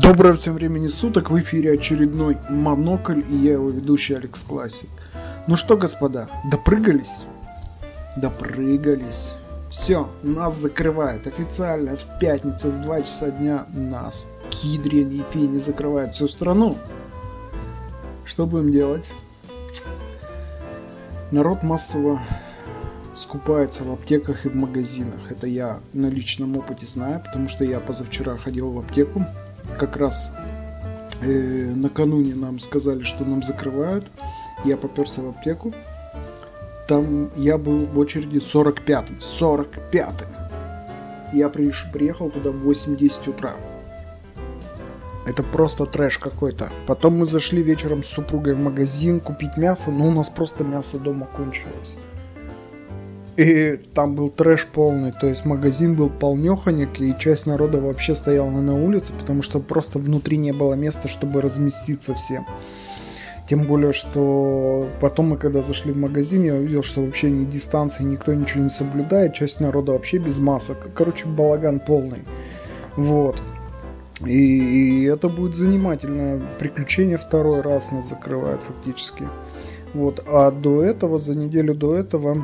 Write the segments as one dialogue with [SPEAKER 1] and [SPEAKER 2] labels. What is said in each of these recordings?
[SPEAKER 1] Доброго всем времени суток, в эфире очередной Монокль и я его ведущий Алекс Классик. Ну что, господа, допрыгались? Допрыгались. Все, нас закрывает официально в пятницу в 2 часа дня нас. Кидрин и Фини закрывают всю страну. Что будем делать? Народ массово скупается в аптеках и в магазинах. Это я на личном опыте знаю, потому что я позавчера ходил в аптеку. Как раз э, накануне нам сказали, что нам закрывают. Я поперся в аптеку. Там я был в очереди 45-м. 45-м. Я приехал туда в 8-10 утра. Это просто трэш какой-то. Потом мы зашли вечером с супругой в магазин купить мясо, но у нас просто мясо дома кончилось. И там был трэш полный, то есть магазин был полнеханик, и часть народа вообще стояла на улице, потому что просто внутри не было места, чтобы разместиться всем. Тем более, что потом мы когда зашли в магазин, я увидел, что вообще ни дистанции, никто ничего не соблюдает, часть народа вообще без масок. Короче, балаган полный. Вот. И это будет занимательное приключение. Второй раз нас закрывают фактически. Вот. А до этого, за неделю до этого,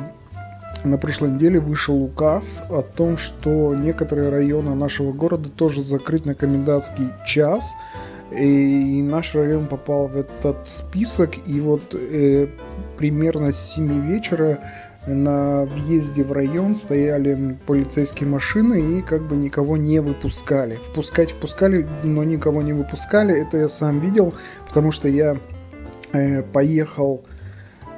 [SPEAKER 1] на прошлой неделе вышел указ о том, что некоторые районы нашего города тоже закрыть на комендантский час. И наш район попал в этот список. И вот э, примерно с 7 вечера на въезде в район стояли полицейские машины и как бы никого не выпускали. Впускать впускали, но никого не выпускали. Это я сам видел, потому что я э, поехал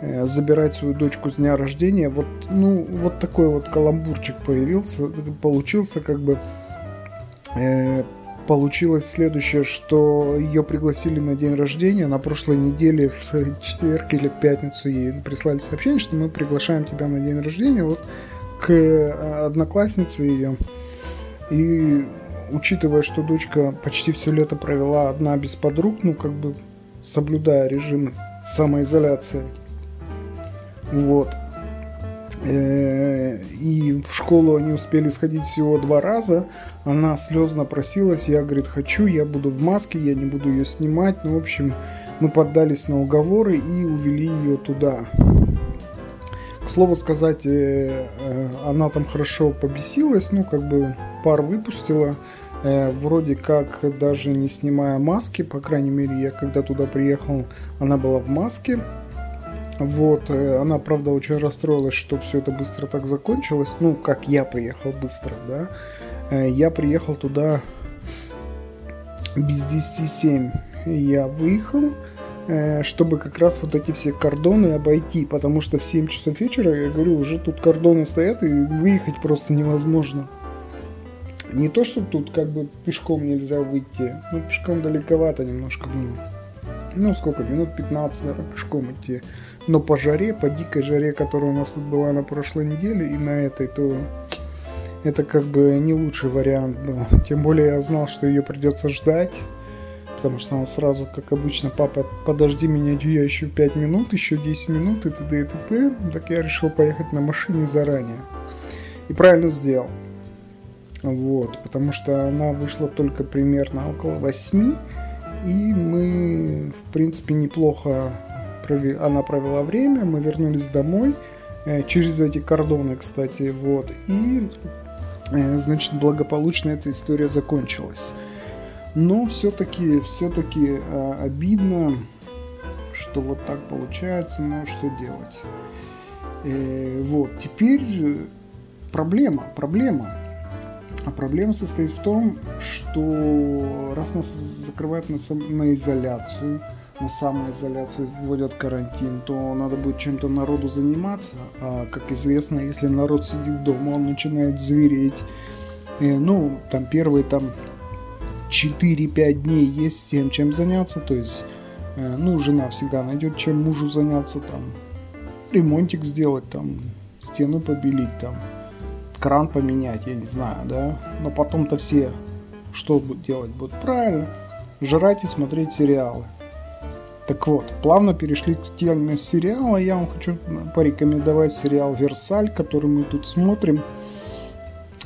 [SPEAKER 1] забирать свою дочку с дня рождения. Вот, ну, вот такой вот каламбурчик появился, получился как бы э, получилось следующее, что ее пригласили на день рождения. На прошлой неделе в четверг или в пятницу ей прислали сообщение, что мы приглашаем тебя на день рождения вот к э, однокласснице ее. И учитывая, что дочка почти все лето провела одна без подруг, ну как бы соблюдая режим самоизоляции, вот, Э, и в школу они успели сходить всего два раза. Она слезно просилась, я, говорит, хочу, я буду в маске, я не буду ее снимать. Ну, в общем, мы поддались на уговоры и увели ее туда. К слову сказать, э, э, она там хорошо побесилась, ну, как бы пар выпустила. Вроде как даже не снимая маски, по крайней мере, я когда туда приехал, она была в маске. Вот, э, она, правда, очень расстроилась, что все это быстро так закончилось. Ну, как я приехал быстро, да. Э, я приехал туда без 10 Я выехал, э, чтобы как раз вот эти все кордоны обойти, потому что в 7 часов вечера, я говорю, уже тут кордоны стоят, и выехать просто невозможно. Не то, что тут как бы пешком нельзя выйти, ну, пешком далековато немножко было. Ну, сколько, минут 15, наверное, пешком идти но по жаре, по дикой жаре, которая у нас тут была на прошлой неделе и на этой, то это как бы не лучший вариант был. Тем более я знал, что ее придется ждать, потому что она сразу, как обычно, папа, подожди меня, я еще 5 минут, еще 10 минут и т.д. и т.п. Так я решил поехать на машине заранее. И правильно сделал. Вот, потому что она вышла только примерно около 8, и мы, в принципе, неплохо она провела время, мы вернулись домой э, через эти кордоны, кстати, вот, и, э, значит, благополучно эта история закончилась. Но все-таки, все-таки э, обидно, что вот так получается, но что делать. Вот, теперь проблема, проблема. А проблема состоит в том, что раз нас закрывают на, на изоляцию, на самоизоляцию, вводят карантин, то надо будет чем-то народу заниматься. А, как известно, если народ сидит дома, он начинает звереть. И, ну, там первые там 4-5 дней есть тем, чем заняться. То есть, э, ну, жена всегда найдет, чем мужу заняться. Там ремонтик сделать, там стену побелить, там кран поменять, я не знаю, да. Но потом-то все что делать будут? Правильно, жрать и смотреть сериалы. Так вот, плавно перешли к теме сериала. Я вам хочу порекомендовать сериал «Версаль», который мы тут смотрим.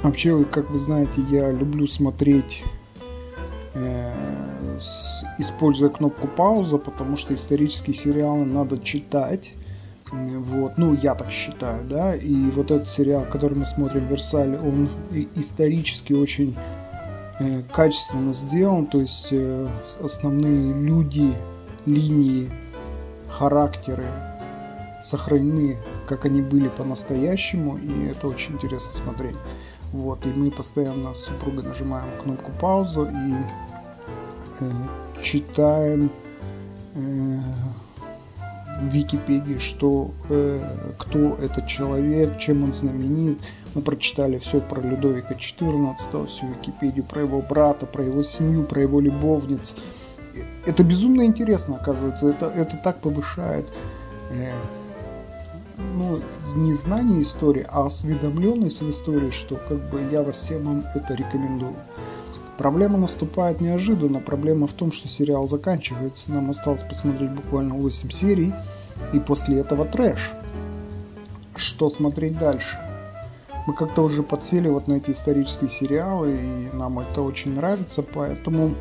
[SPEAKER 1] Вообще, как вы знаете, я люблю смотреть э, с, используя кнопку пауза, потому что исторические сериалы надо читать. Вот, ну, я так считаю, да, и вот этот сериал, который мы смотрим, Версаль, он исторически очень э, качественно сделан, то есть э, основные люди, линии, характеры сохранены, как они были по-настоящему, и это очень интересно смотреть. Вот, и мы постоянно с супругой нажимаем кнопку паузу и э, читаем э, в Википедии, что э, кто этот человек, чем он знаменит. Мы прочитали все про Людовика XIV, всю Википедию про его брата, про его семью, про его любовниц. Это безумно интересно, оказывается. Это, это так повышает э, ну, не знание истории, а осведомленность в истории, что как бы я всем вам это рекомендую. Проблема наступает неожиданно. Проблема в том, что сериал заканчивается. Нам осталось посмотреть буквально 8 серий. И после этого трэш. Что смотреть дальше? Мы как-то уже подсели вот на эти исторические сериалы, и нам это очень нравится, поэтому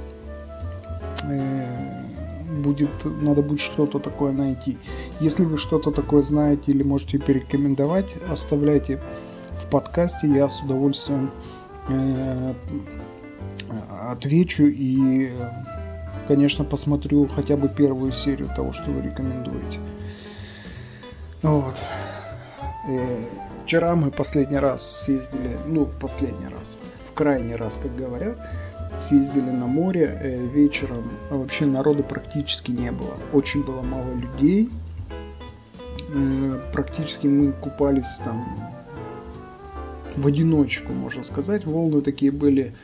[SPEAKER 1] э, будет, надо будет что-то такое найти. Если вы что-то такое знаете или можете порекомендовать, оставляйте в подкасте, я с удовольствием э, отвечу и, конечно, посмотрю хотя бы первую серию того, что вы рекомендуете. Вот. Э, вчера мы последний раз съездили, ну, последний раз, в крайний раз, как говорят, съездили на море э, вечером. А вообще народу практически не было. Очень было мало людей. Э, практически мы купались там в одиночку, можно сказать. Волны такие были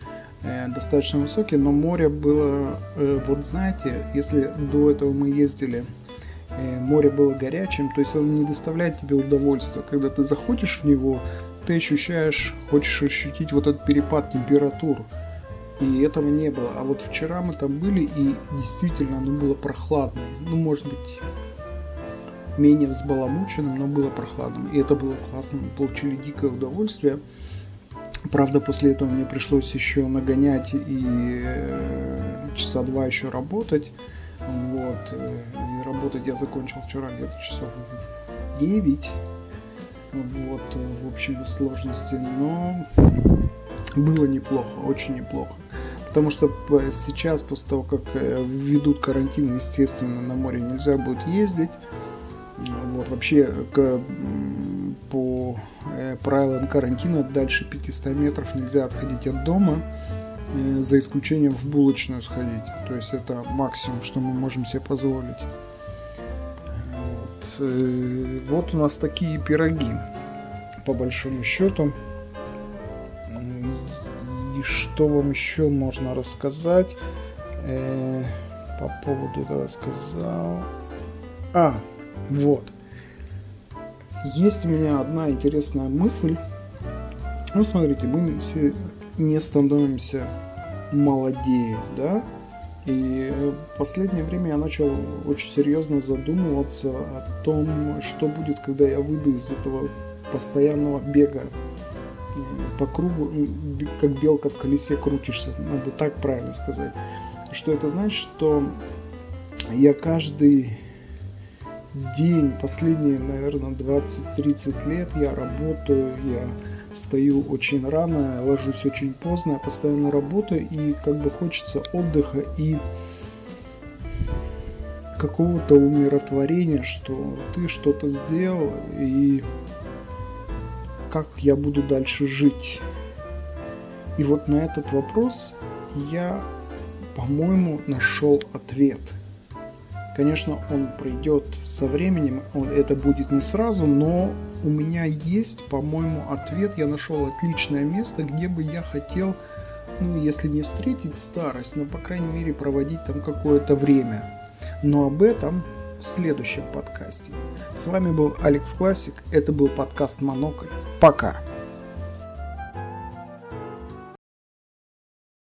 [SPEAKER 1] э, достаточно высокие, но море было, э, вот знаете, если до этого мы ездили, э, море было горячим, то есть оно не доставляет тебе удовольствия. Когда ты заходишь в него, ты ощущаешь, хочешь ощутить вот этот перепад температур и этого не было. А вот вчера мы там были, и действительно оно было прохладное. Ну, может быть, менее взбаламученным, но было прохладным. И это было классно, мы получили дикое удовольствие. Правда, после этого мне пришлось еще нагонять и э, часа два еще работать. Вот. И работать я закончил вчера где-то часов в 9. Вот, в общей сложности. Но было неплохо, очень неплохо. Потому что сейчас, после того, как э, введут карантин, естественно, на море нельзя будет ездить. Вот, вообще, к, по э, правилам карантина дальше 500 метров нельзя отходить от дома, э, за исключением в булочную сходить. То есть это максимум, что мы можем себе позволить. Вот, вот у нас такие пироги, по большому счету. И что вам еще можно рассказать э, по поводу этого сказал. А, вот. Есть у меня одна интересная мысль. Ну, смотрите, мы все не становимся молодее, да? И в последнее время я начал очень серьезно задумываться о том, что будет, когда я выйду из этого постоянного бега по кругу, как белка в колесе крутишься, надо так правильно сказать. Что это значит, что я каждый день, последние, наверное, 20-30 лет я работаю, я встаю очень рано, ложусь очень поздно, я постоянно работаю, и как бы хочется отдыха и какого-то умиротворения, что ты что-то сделал, и как я буду дальше жить. И вот на этот вопрос я, по-моему, нашел ответ. Конечно, он придет со временем, это будет не сразу, но у меня есть, по-моему, ответ. Я нашел отличное место, где бы я хотел, ну, если не встретить старость, но, по крайней мере, проводить там какое-то время. Но об этом в следующем подкасте. С вами был Алекс Классик. Это был подкаст Монокль. Пока.